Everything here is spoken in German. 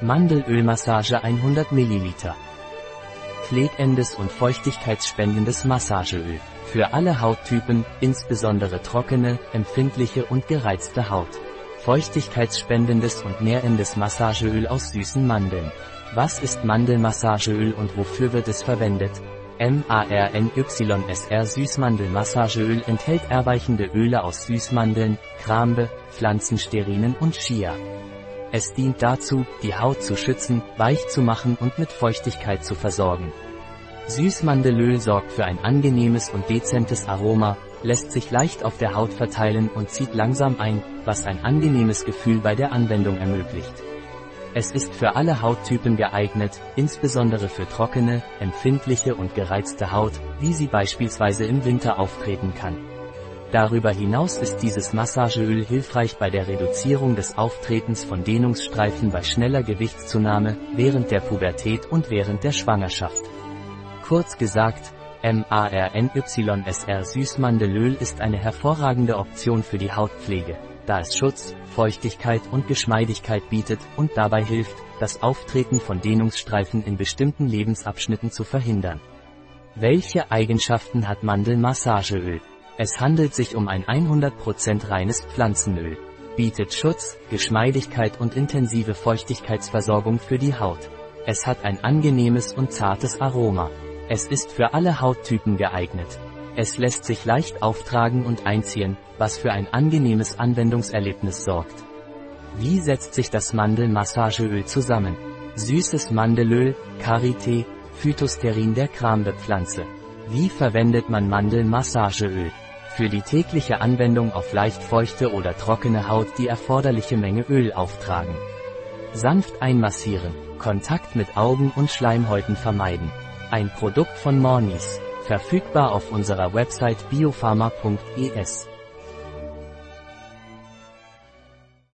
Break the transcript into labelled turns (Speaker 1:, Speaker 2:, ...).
Speaker 1: Mandelölmassage 100 ml. Klebendes und feuchtigkeitsspendendes Massageöl. Für alle Hauttypen, insbesondere trockene, empfindliche und gereizte Haut. Feuchtigkeitsspendendes und nährendes Massageöl aus süßen Mandeln. Was ist Mandelmassageöl und wofür wird es verwendet? MARNYSR Süßmandelmassageöl enthält erweichende Öle aus Süßmandeln, Krambe, Pflanzensterinen und Chia. Es dient dazu, die Haut zu schützen, weich zu machen und mit Feuchtigkeit zu versorgen. Süßmandelöl sorgt für ein angenehmes und dezentes Aroma, lässt sich leicht auf der Haut verteilen und zieht langsam ein, was ein angenehmes Gefühl bei der Anwendung ermöglicht. Es ist für alle Hauttypen geeignet, insbesondere für trockene, empfindliche und gereizte Haut, wie sie beispielsweise im Winter auftreten kann. Darüber hinaus ist dieses Massageöl hilfreich bei der Reduzierung des Auftretens von Dehnungsstreifen bei schneller Gewichtszunahme, während der Pubertät und während der Schwangerschaft. Kurz gesagt, MARNYSR Süßmandelöl ist eine hervorragende Option für die Hautpflege da es Schutz, Feuchtigkeit und Geschmeidigkeit bietet und dabei hilft, das Auftreten von Dehnungsstreifen in bestimmten Lebensabschnitten zu verhindern. Welche Eigenschaften hat Mandelmassageöl? Es handelt sich um ein 100% reines Pflanzenöl. Bietet Schutz, Geschmeidigkeit und intensive Feuchtigkeitsversorgung für die Haut. Es hat ein angenehmes und zartes Aroma. Es ist für alle Hauttypen geeignet. Es lässt sich leicht auftragen und einziehen, was für ein angenehmes Anwendungserlebnis sorgt. Wie setzt sich das Mandelmassageöl zusammen? Süßes Mandelöl, Karité, Phytosterin der Krambepflanze. Wie verwendet man Mandelmassageöl? Für die tägliche Anwendung auf leicht feuchte oder trockene Haut die erforderliche Menge Öl auftragen. Sanft einmassieren, Kontakt mit Augen und Schleimhäuten vermeiden. Ein Produkt von Mornis. Verfügbar auf unserer Website biopharma.es.